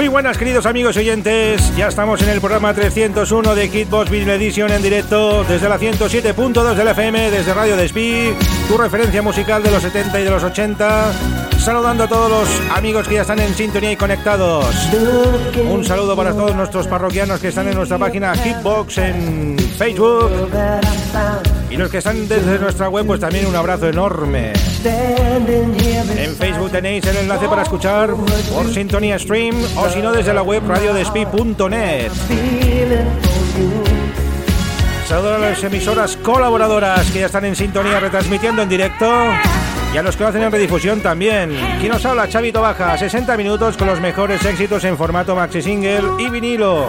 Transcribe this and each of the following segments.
Muy buenas queridos amigos oyentes, ya estamos en el programa 301 de Kitbox Vinyl Edition en directo desde la 107.2 del FM, desde Radio Despí, tu referencia musical de los 70 y de los 80, saludando a todos los amigos que ya están en sintonía y conectados. Un saludo para todos nuestros parroquianos que están en nuestra página Hitbox en Facebook y los que están desde nuestra web, pues también un abrazo enorme. En Facebook tenéis el enlace para escuchar por Sintonía Stream o si no desde la web radiodespi.net. Saludos a las emisoras colaboradoras que ya están en sintonía retransmitiendo en directo y a los que lo hacen en redifusión también. Quien nos habla, Chavito Baja, 60 minutos con los mejores éxitos en formato maxi single y vinilo.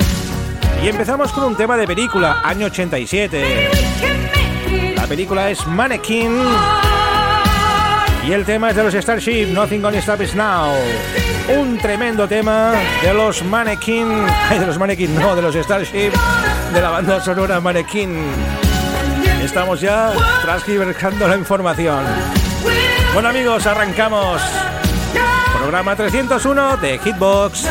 Y empezamos con un tema de película, año 87. La película es Mannequin. Y el tema es de los Starship, Nothing Gonna Stop Us Now. Un tremendo tema de los Mannequin. De los Mannequin, no, de los Starship. De la banda sonora Mannequin. Estamos ya transcribando la información. Bueno amigos, arrancamos. Programa 301 de Hitbox.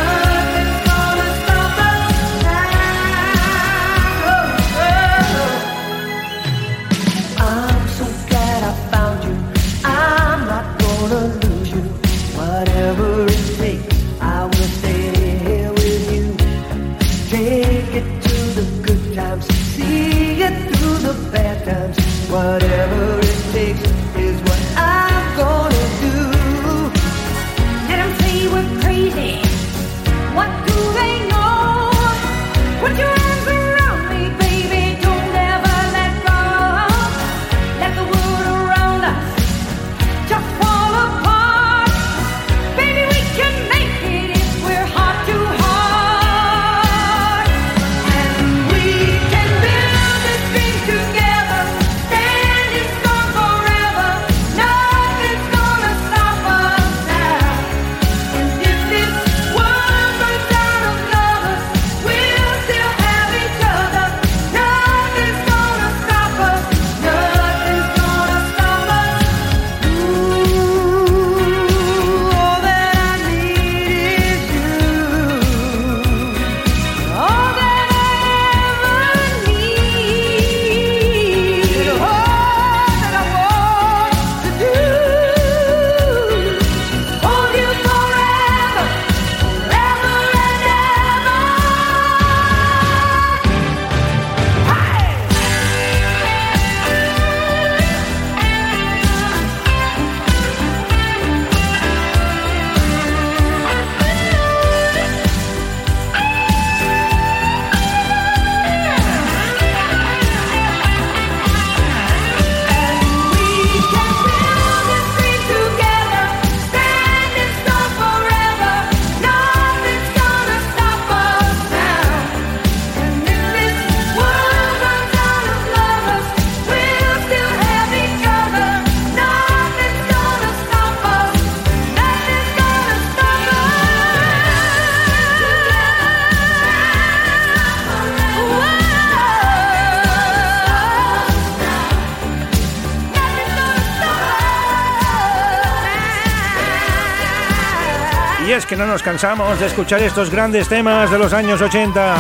No nos cansamos de escuchar estos grandes temas de los años 80.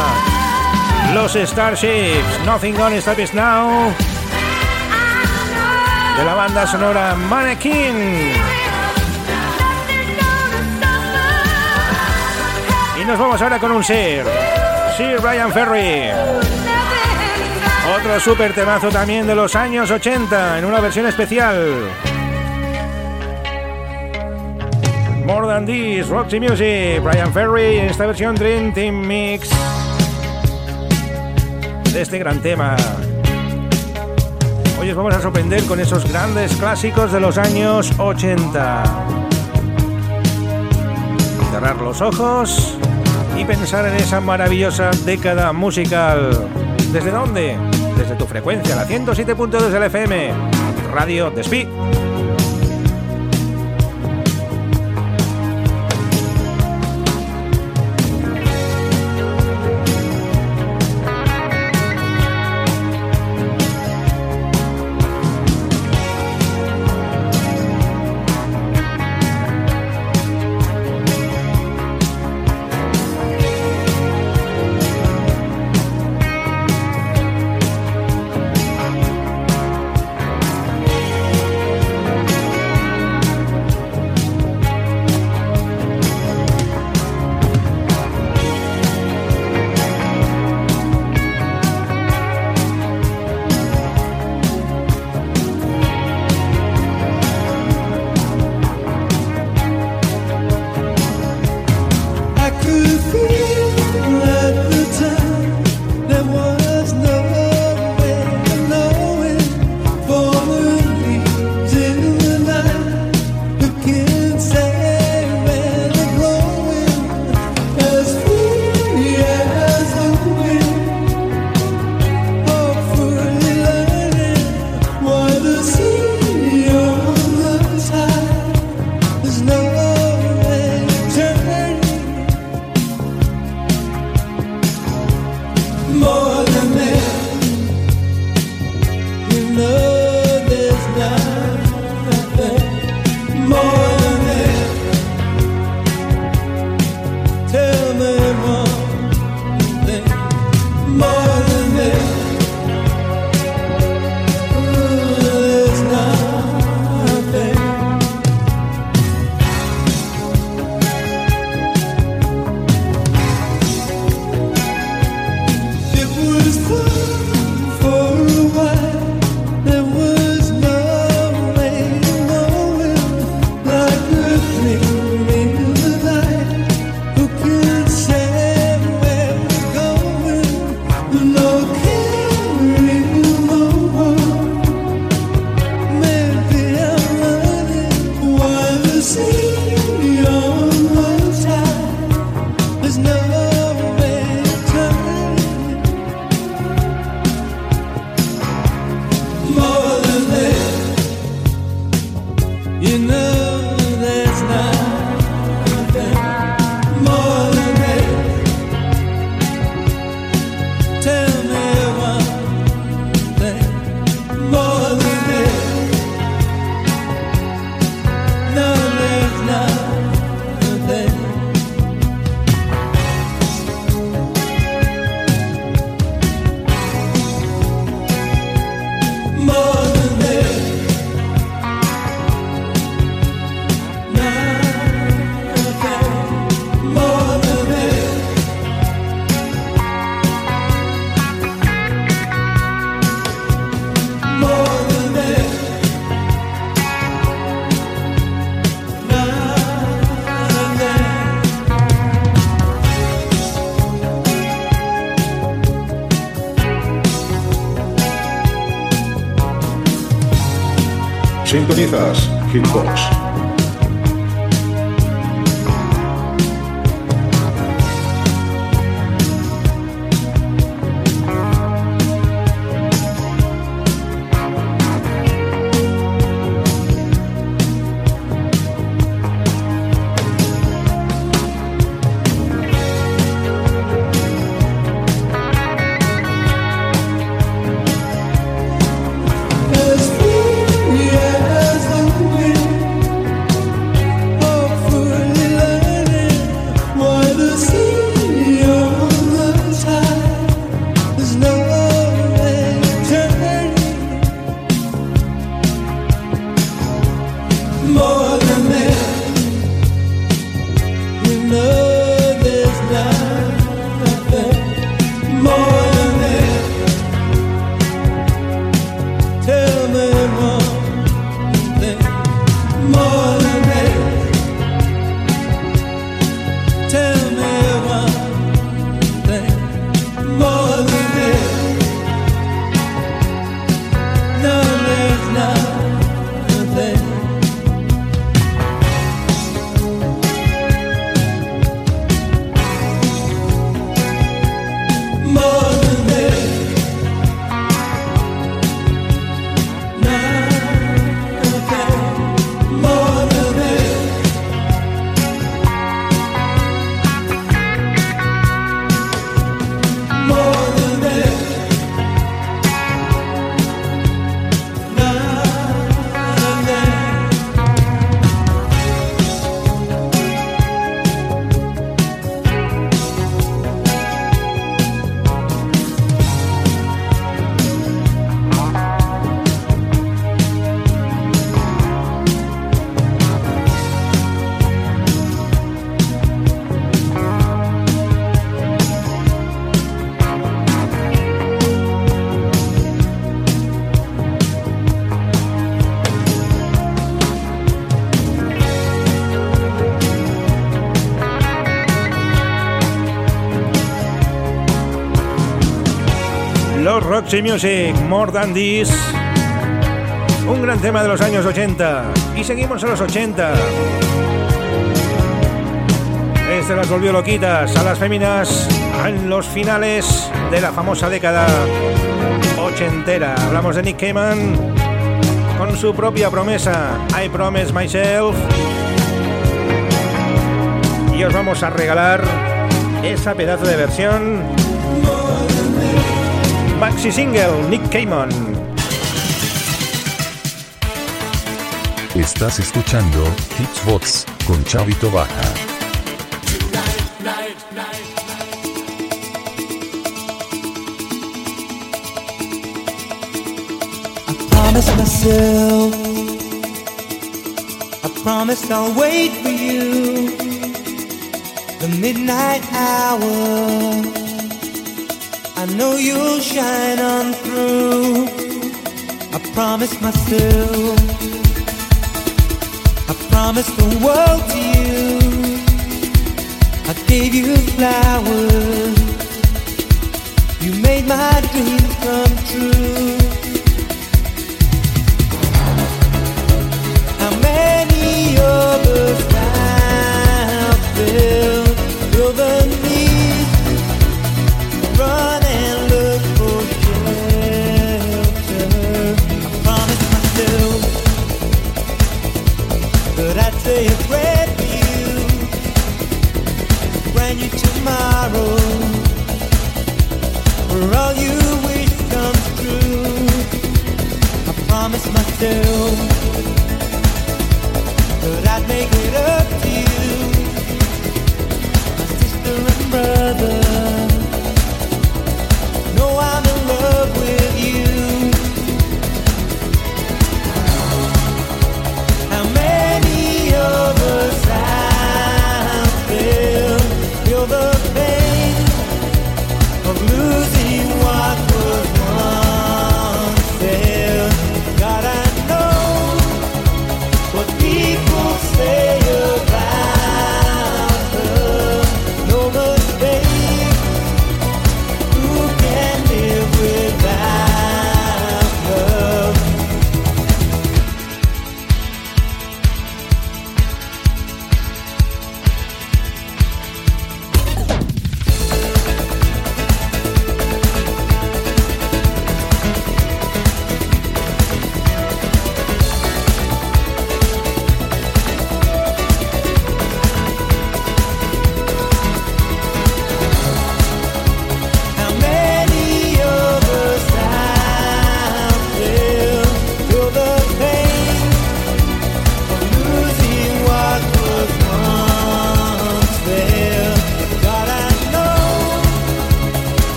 Los Starships, Nothing Gonna Stop Us Now. De la banda sonora Mannequin. Y nos vamos ahora con un Sir. Sir Ryan Ferry. Otro super temazo también de los años 80 en una versión especial. Than This, Roxy Music, Brian Ferry en esta versión Dream Team Mix de este gran tema. Hoy os vamos a sorprender con esos grandes clásicos de los años 80. Cerrar los ojos y pensar en esa maravillosa década musical. ¿Desde dónde? Desde tu frecuencia, la 107.2 del FM, Radio Despí. Los Roxy Music, More Than This. Un gran tema de los años 80. Y seguimos a los 80. Este las volvió loquitas a las féminas en los finales de la famosa década ochentera. Hablamos de Nick Cayman con su propia promesa, I Promise Myself. Y os vamos a regalar esa pedazo de versión. Maxi Single, Nick Cayman. Estás escuchando Hitsbox con Chavito Baja. promised myself. I promised I'll wait for you. The midnight hour. I know you'll shine on through. I promised myself. I promised the world to you. I gave you flowers. You made my dreams come true. do.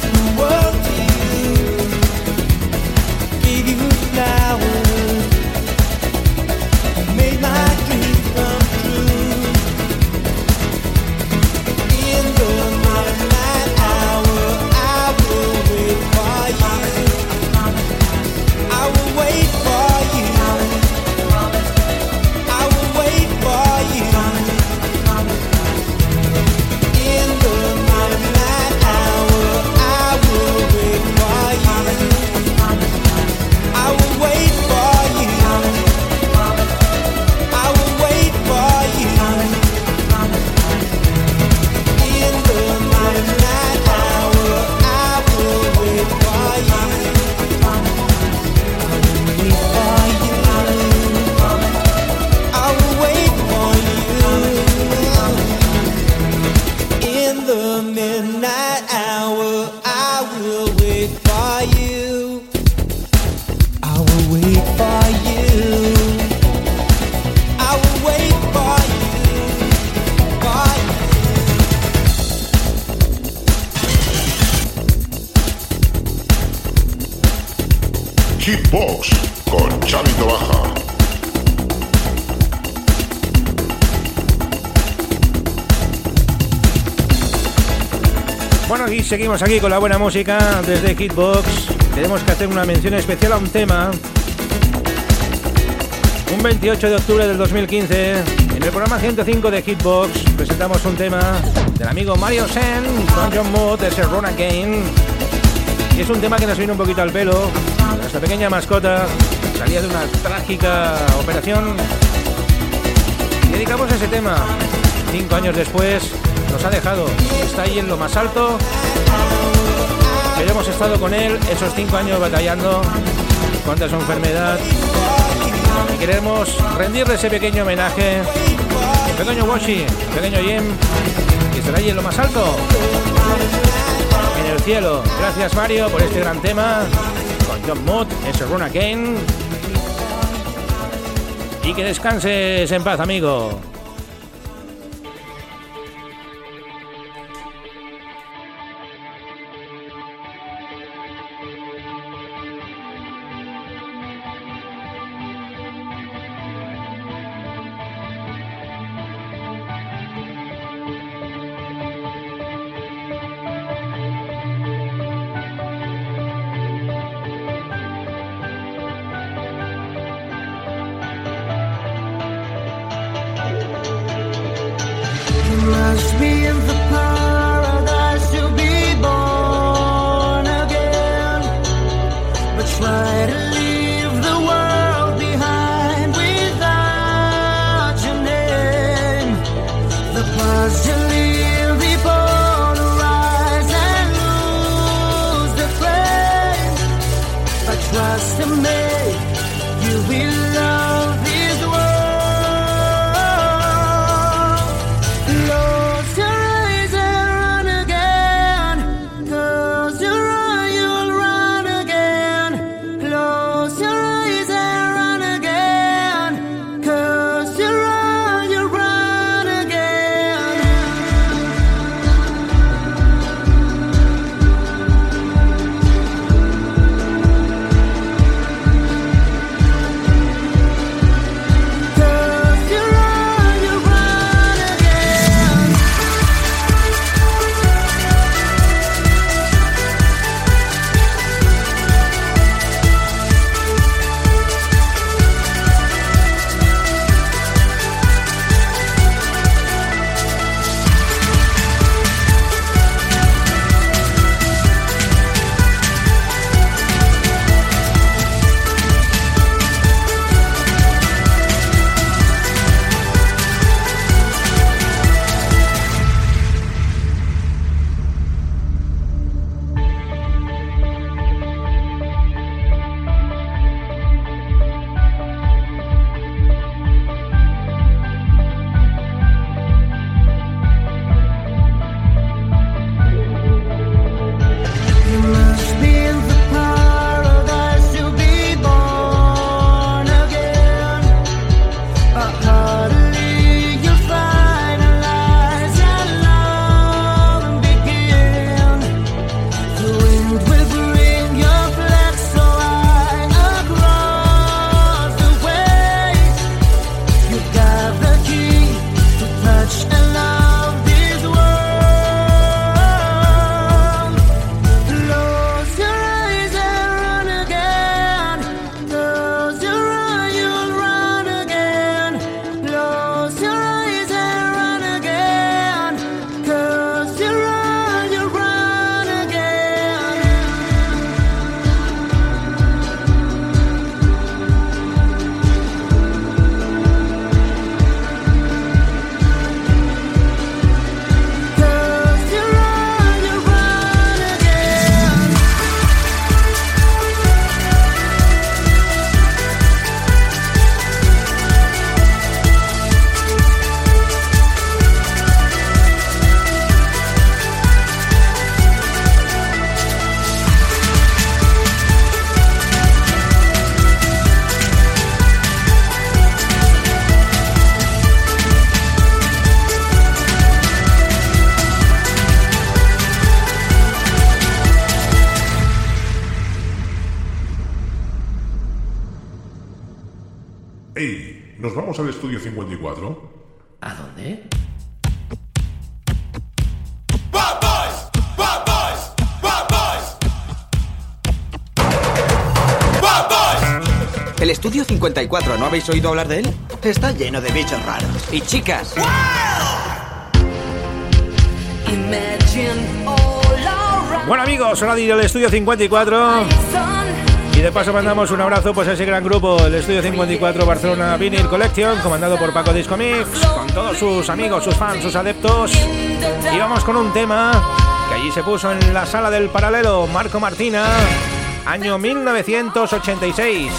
The world seguimos aquí con la buena música desde Hitbox. Tenemos que hacer una mención especial a un tema. Un 28 de octubre del 2015, en el programa 105 de Hitbox, presentamos un tema del amigo Mario Sen con John Mood, ese Run Again. Y es un tema que nos viene un poquito al pelo. Nuestra pequeña mascota salía de una trágica operación. Y dedicamos ese tema. Cinco años después, nos ha dejado. Está ahí en lo más alto. Pero hemos estado con él esos cinco años batallando contra su enfermedad. Y queremos rendirle ese pequeño homenaje. Pequeño Washi, pequeño Jim, que estará ahí en lo más alto. En el cielo. Gracias Mario por este gran tema. Con John Mood, ese Run Again. Y que descanses en paz, amigo. 54? ¿A dónde? El estudio 54, ¿no habéis oído hablar de él? Está lleno de bichos raros. Y chicas. Bueno amigos, hora de ir al estudio 54. Y de paso mandamos un abrazo pues a ese gran grupo, el Estudio 54 Barcelona Vinyl Collection, comandado por Paco Disco Mix, con todos sus amigos, sus fans, sus adeptos. Y vamos con un tema que allí se puso en la sala del paralelo, Marco Martina, año 1986.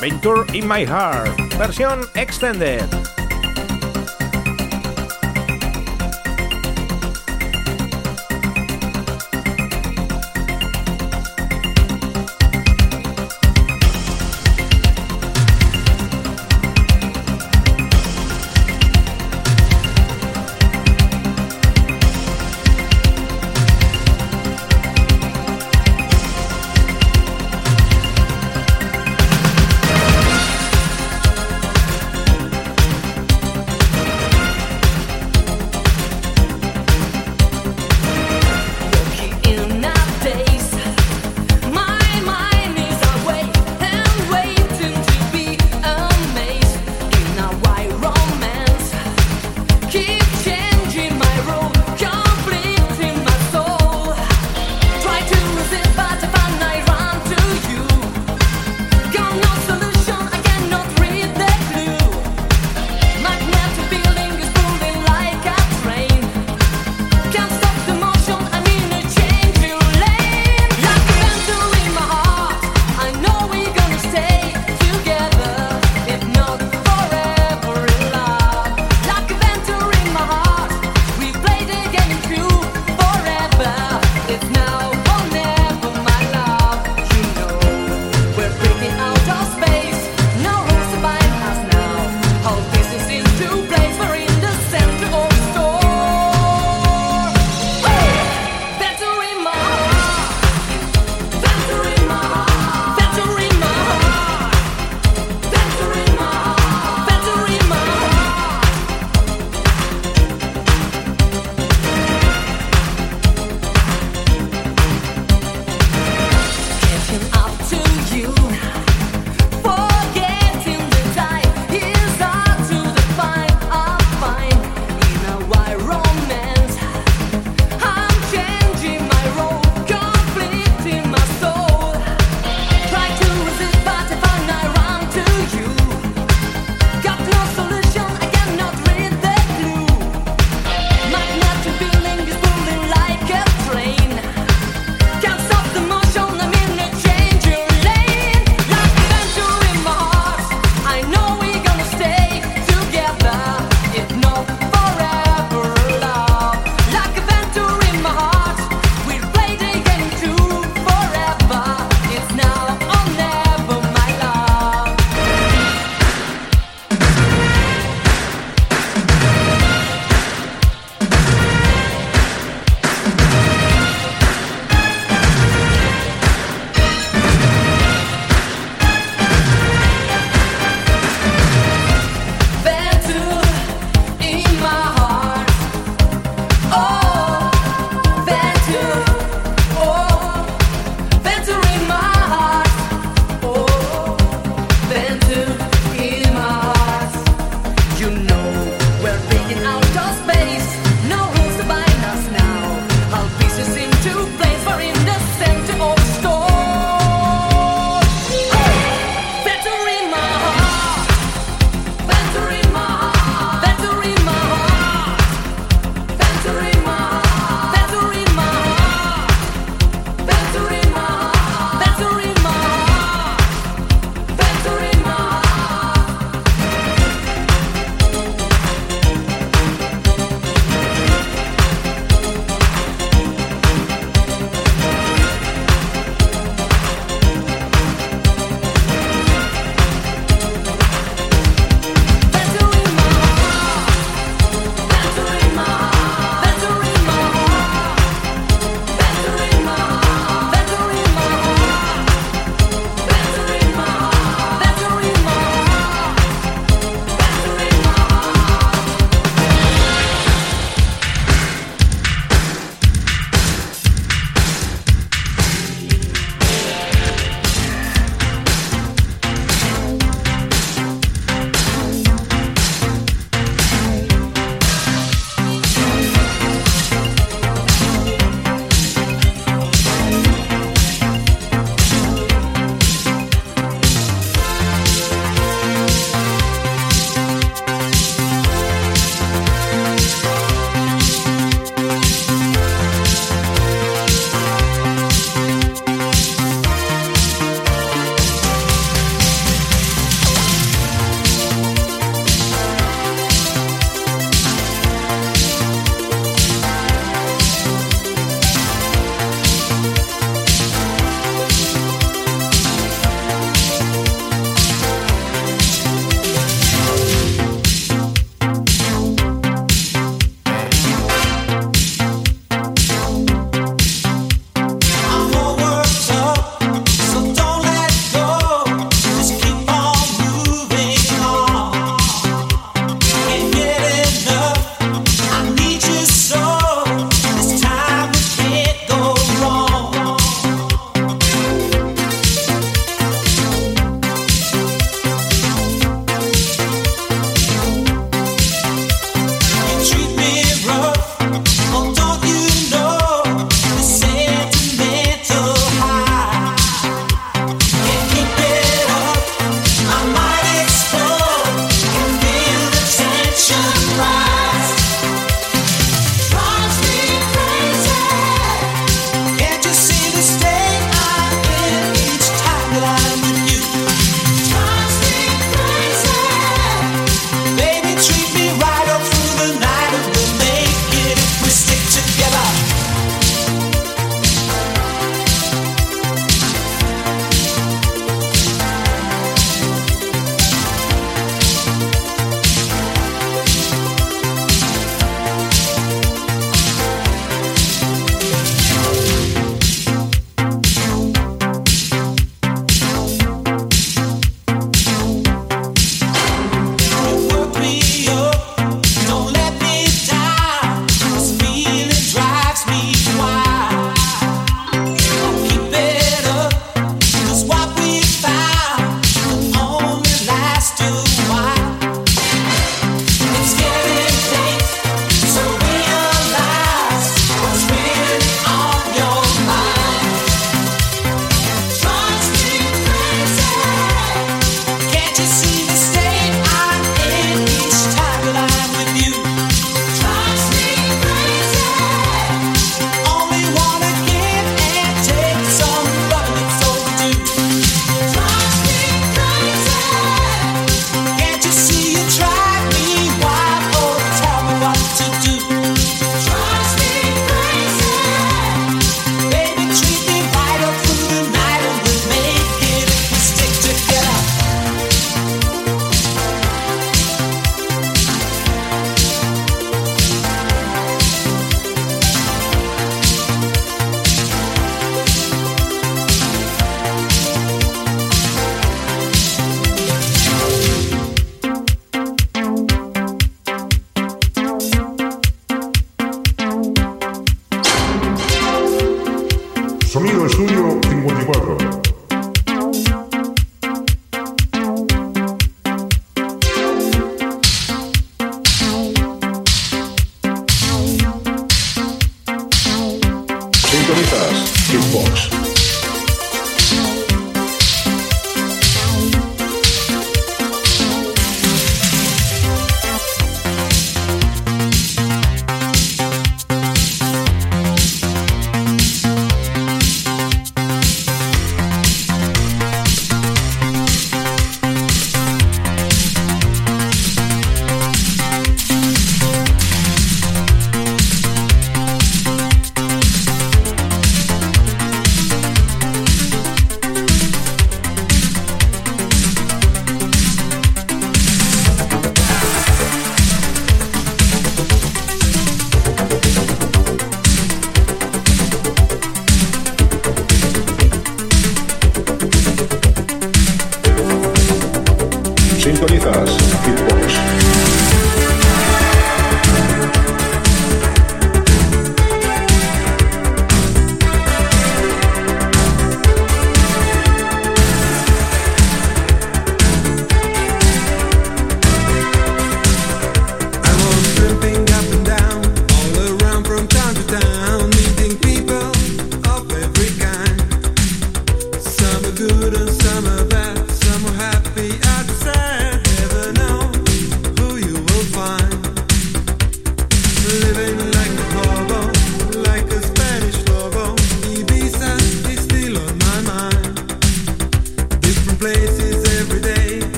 Venture in My Heart, versión extended.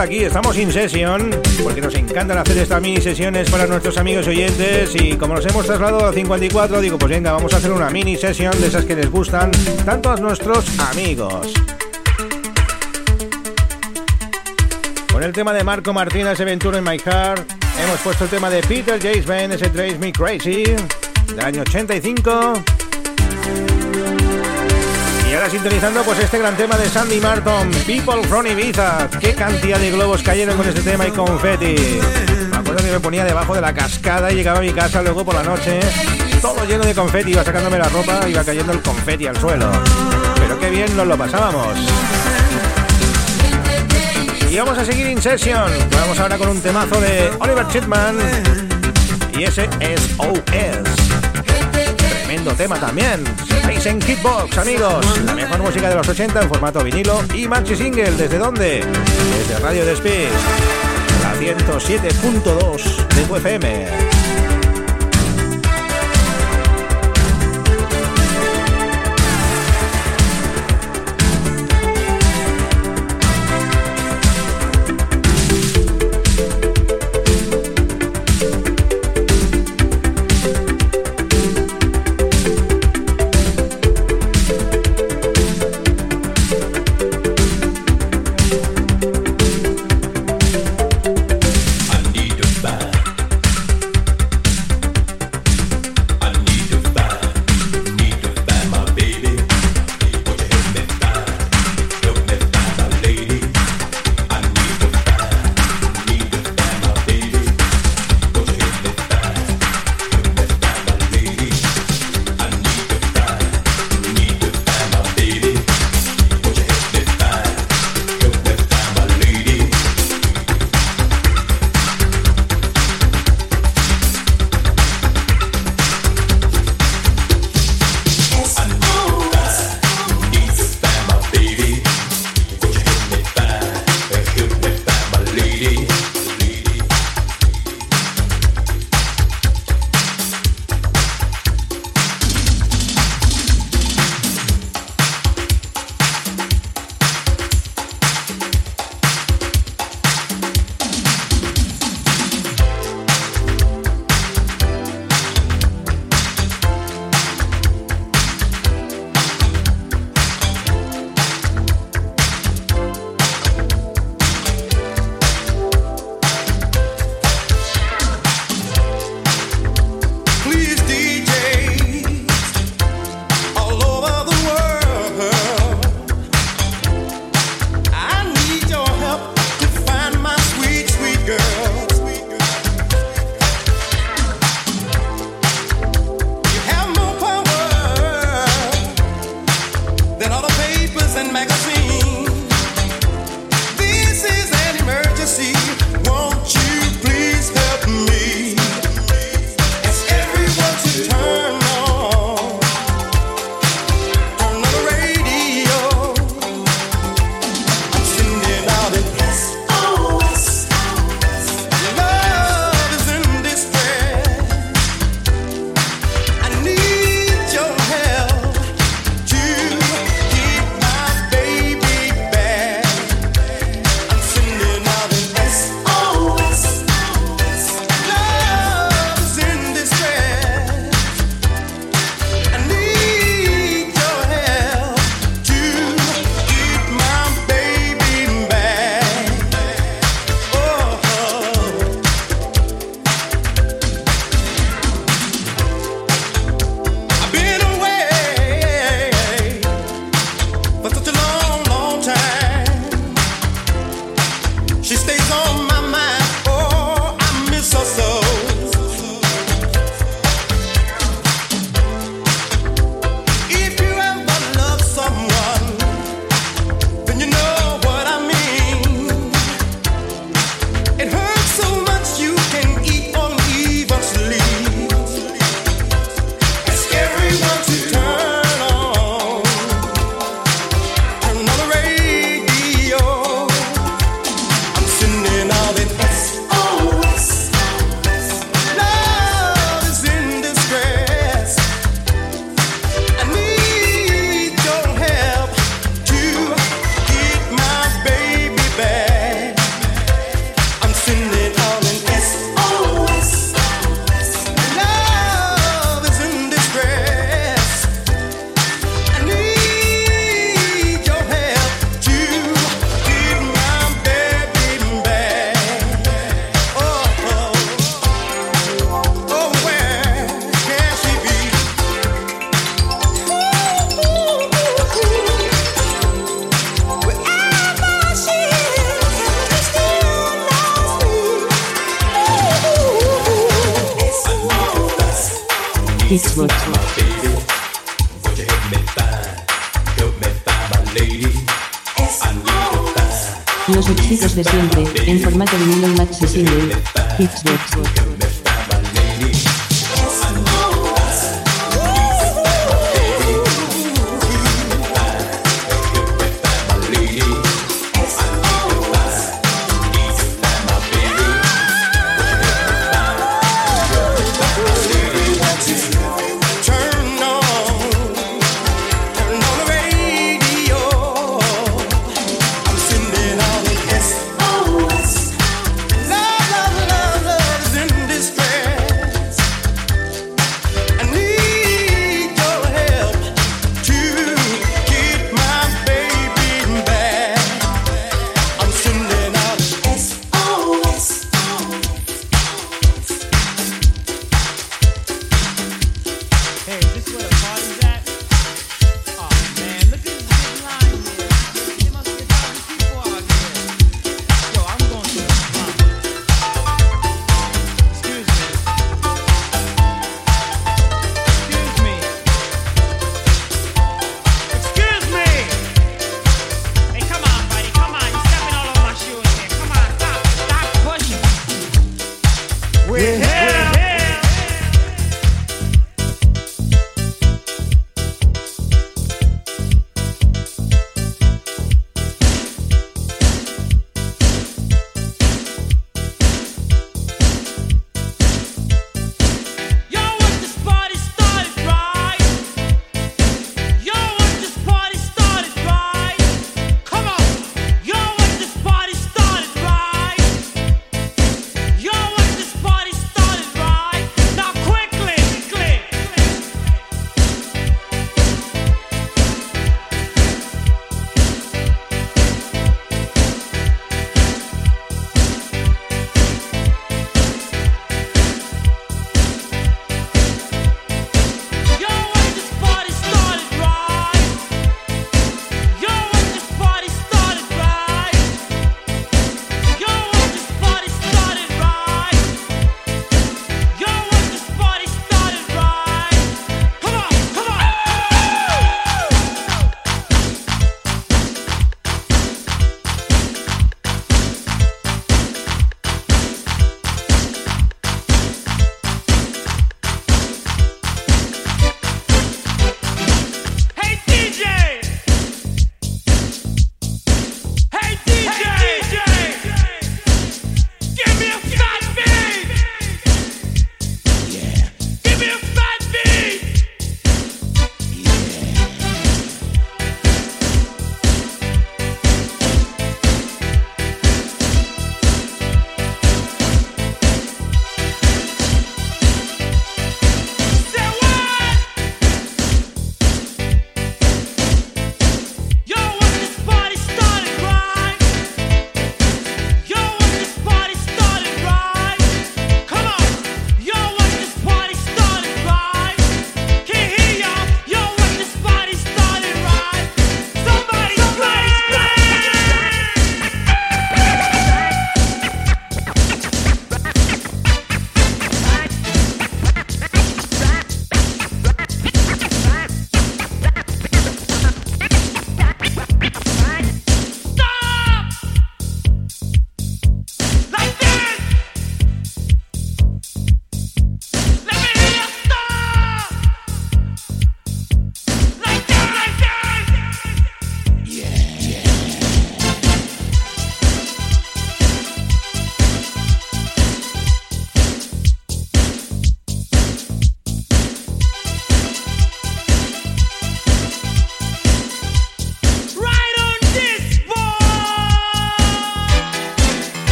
aquí, estamos in sesión, porque nos encantan hacer estas mini sesiones para nuestros amigos oyentes y como nos hemos trasladado a 54, digo, pues venga, vamos a hacer una mini sesión de esas que les gustan tanto a nuestros amigos. Con el tema de Marco Martínez, Ventura in My Heart, hemos puesto el tema de Peter James Band, ese Trace Me Crazy, del año 85 ahora sintonizando pues este gran tema de Sandy Martin, People from Ibiza. Qué cantidad de globos cayeron con este tema y confetti. Me acuerdo que me ponía debajo de la cascada y llegaba a mi casa luego por la noche, todo lleno de confeti, iba sacándome la ropa, iba cayendo el confeti al suelo. Pero qué bien nos lo pasábamos. Y vamos a seguir in session. Vamos ahora con un temazo de Oliver Chipman. Y ese es OS. Tremendo tema también. Estáis en Kickbox, amigos. La mejor música de los 80 en formato vinilo y maxi single. ¿Desde dónde? Desde Radio Despis. La 107.2 de tu FM.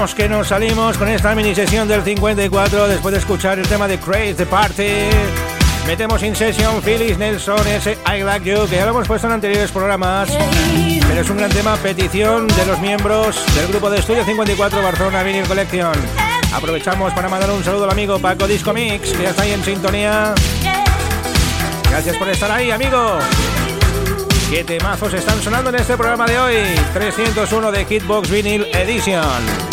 Estamos que nos salimos con esta mini sesión del 54 después de escuchar el tema de Craze the Party. Metemos In Session, Phyllis Nelson, ese I Like You, que ya lo hemos puesto en anteriores programas, pero es un gran tema, petición de los miembros del grupo de estudio 54 Barcelona Vinyl Collection. Aprovechamos para mandar un saludo al amigo Paco Disco Mix, que ya está ahí en sintonía. Gracias por estar ahí, amigo. ¿Qué temazos están sonando en este programa de hoy? 301 de Hitbox Vinyl Edition.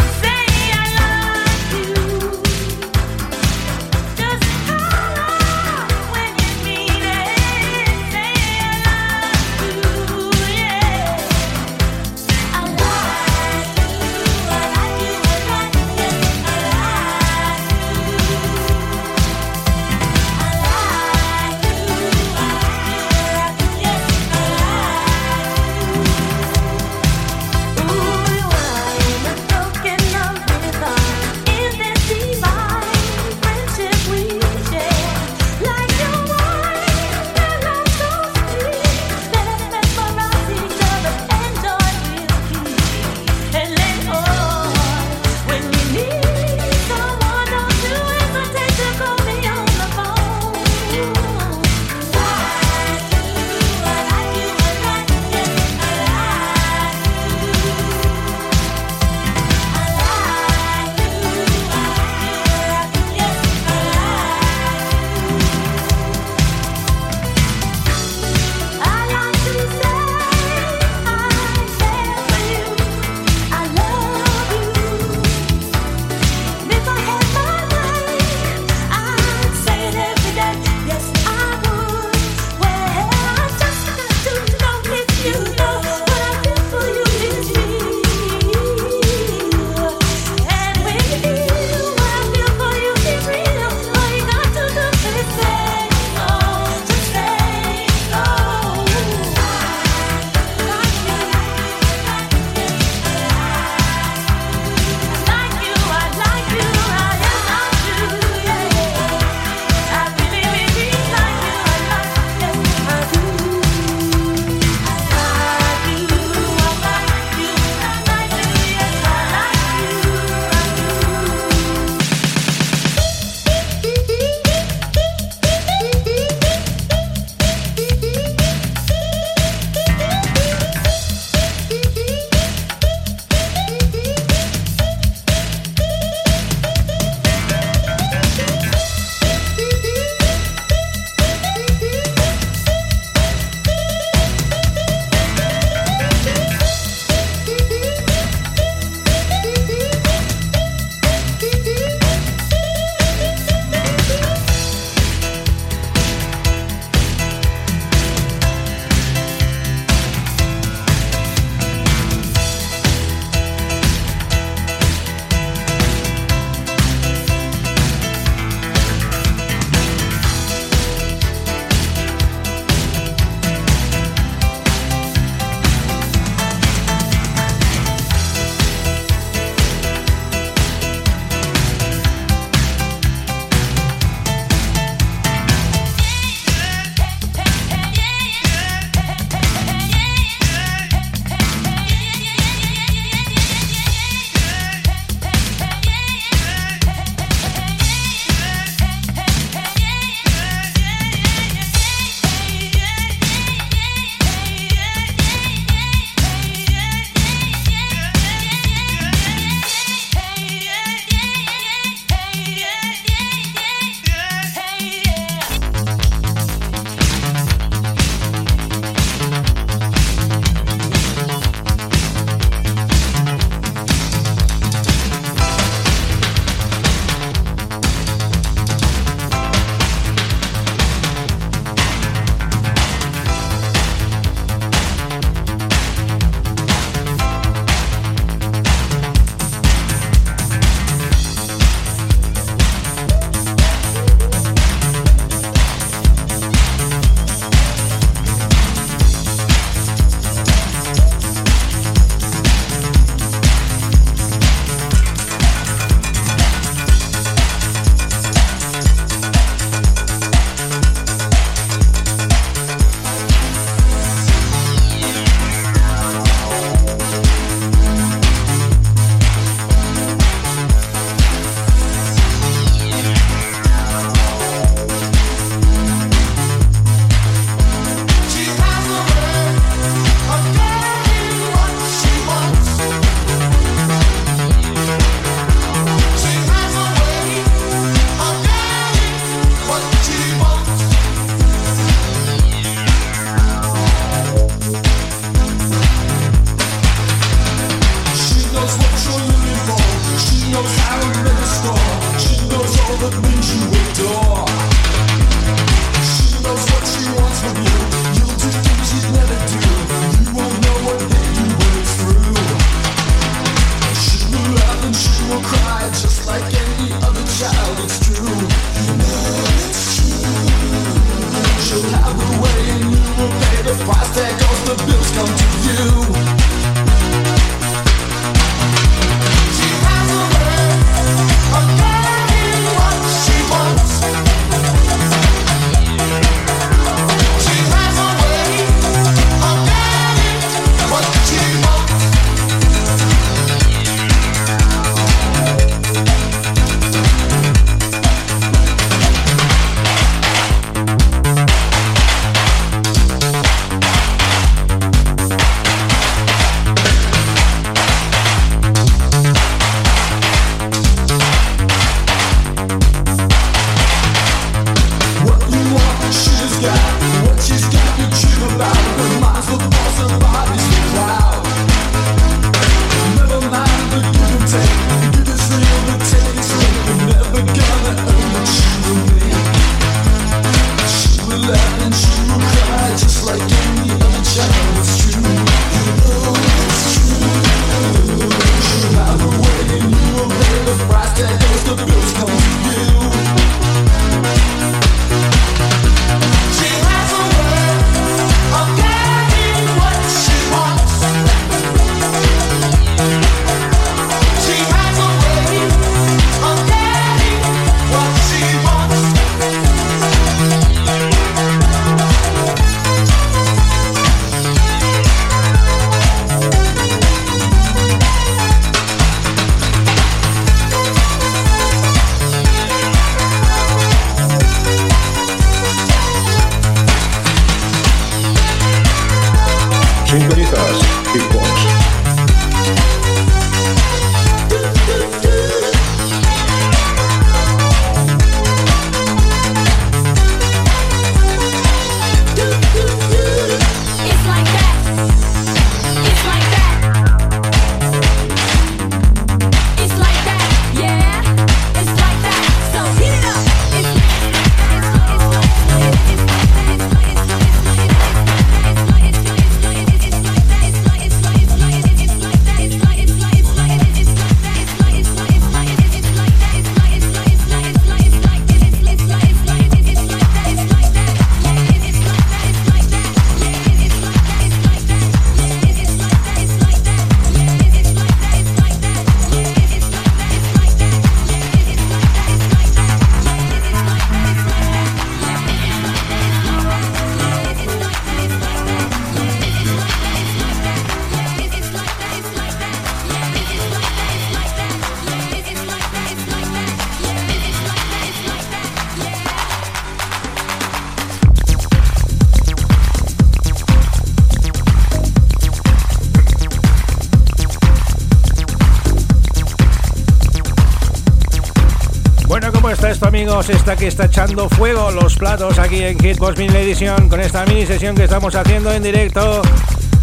amigos, está que está echando fuego los platos aquí en Hitbox Mini Edition con esta mini sesión que estamos haciendo en directo.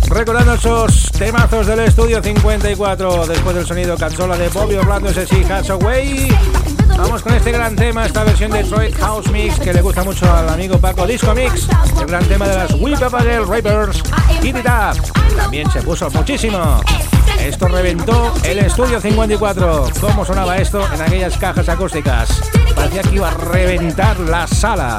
Recordando esos temazos del estudio 54, después del sonido canzola de Bobby Orlando, ese sí, Hatsaway. Vamos con este gran tema, esta versión de Detroit House Mix que le gusta mucho al amigo Paco Disco Mix. El gran tema de las Whipapagel Rappers, Hit It Up. También se puso muchísimo. Esto reventó el estudio 54. ¿Cómo sonaba esto en aquellas cajas acústicas? Parecía que iba a reventar la sala.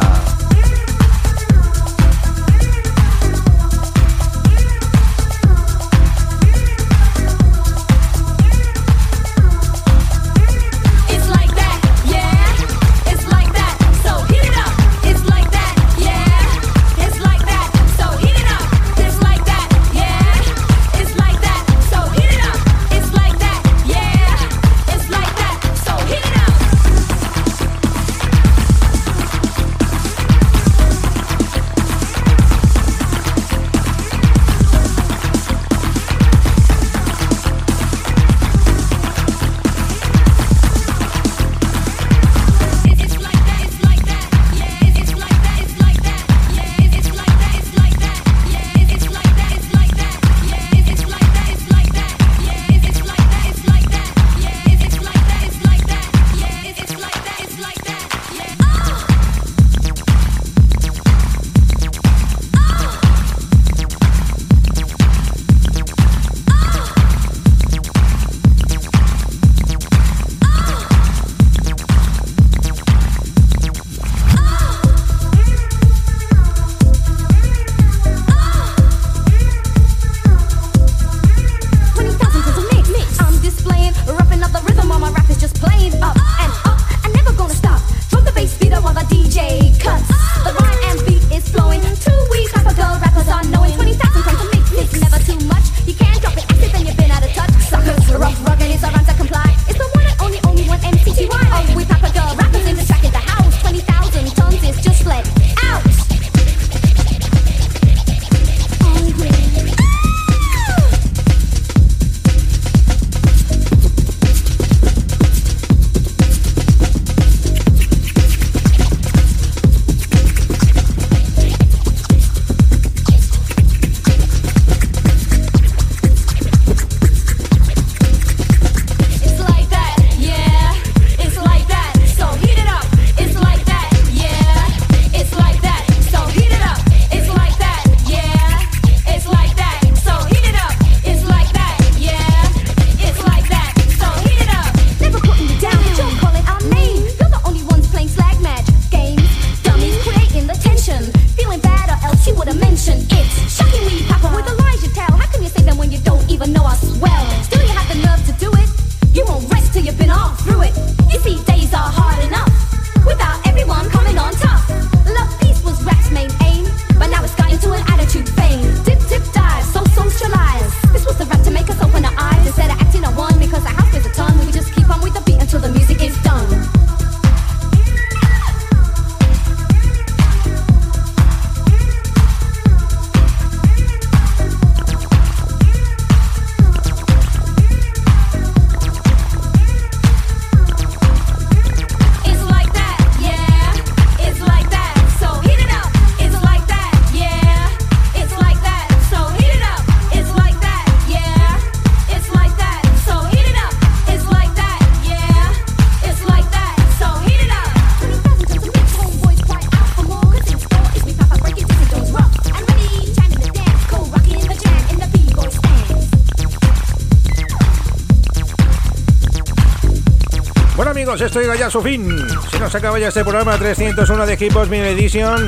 Esto llega ya a su fin. Se nos acaba ya este programa 301 de Hitbox Mini Edition.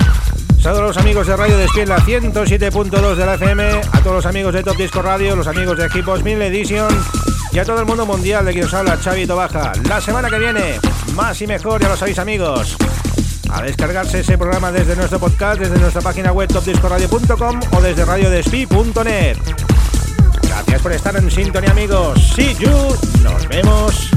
Saludos a los amigos de Radio Despiel, la 107.2 de la FM, a todos los amigos de Top Disco Radio, los amigos de Hitbox Mini Edition y a todo el mundo mundial de quien os habla Xavi Tobaja. La semana que viene, más y mejor, ya lo sabéis amigos. A descargarse ese programa desde nuestro podcast, desde nuestra página web topdiscoradio.com o desde radiodespi.net. Gracias por estar en sintonía amigos. See you. Nos vemos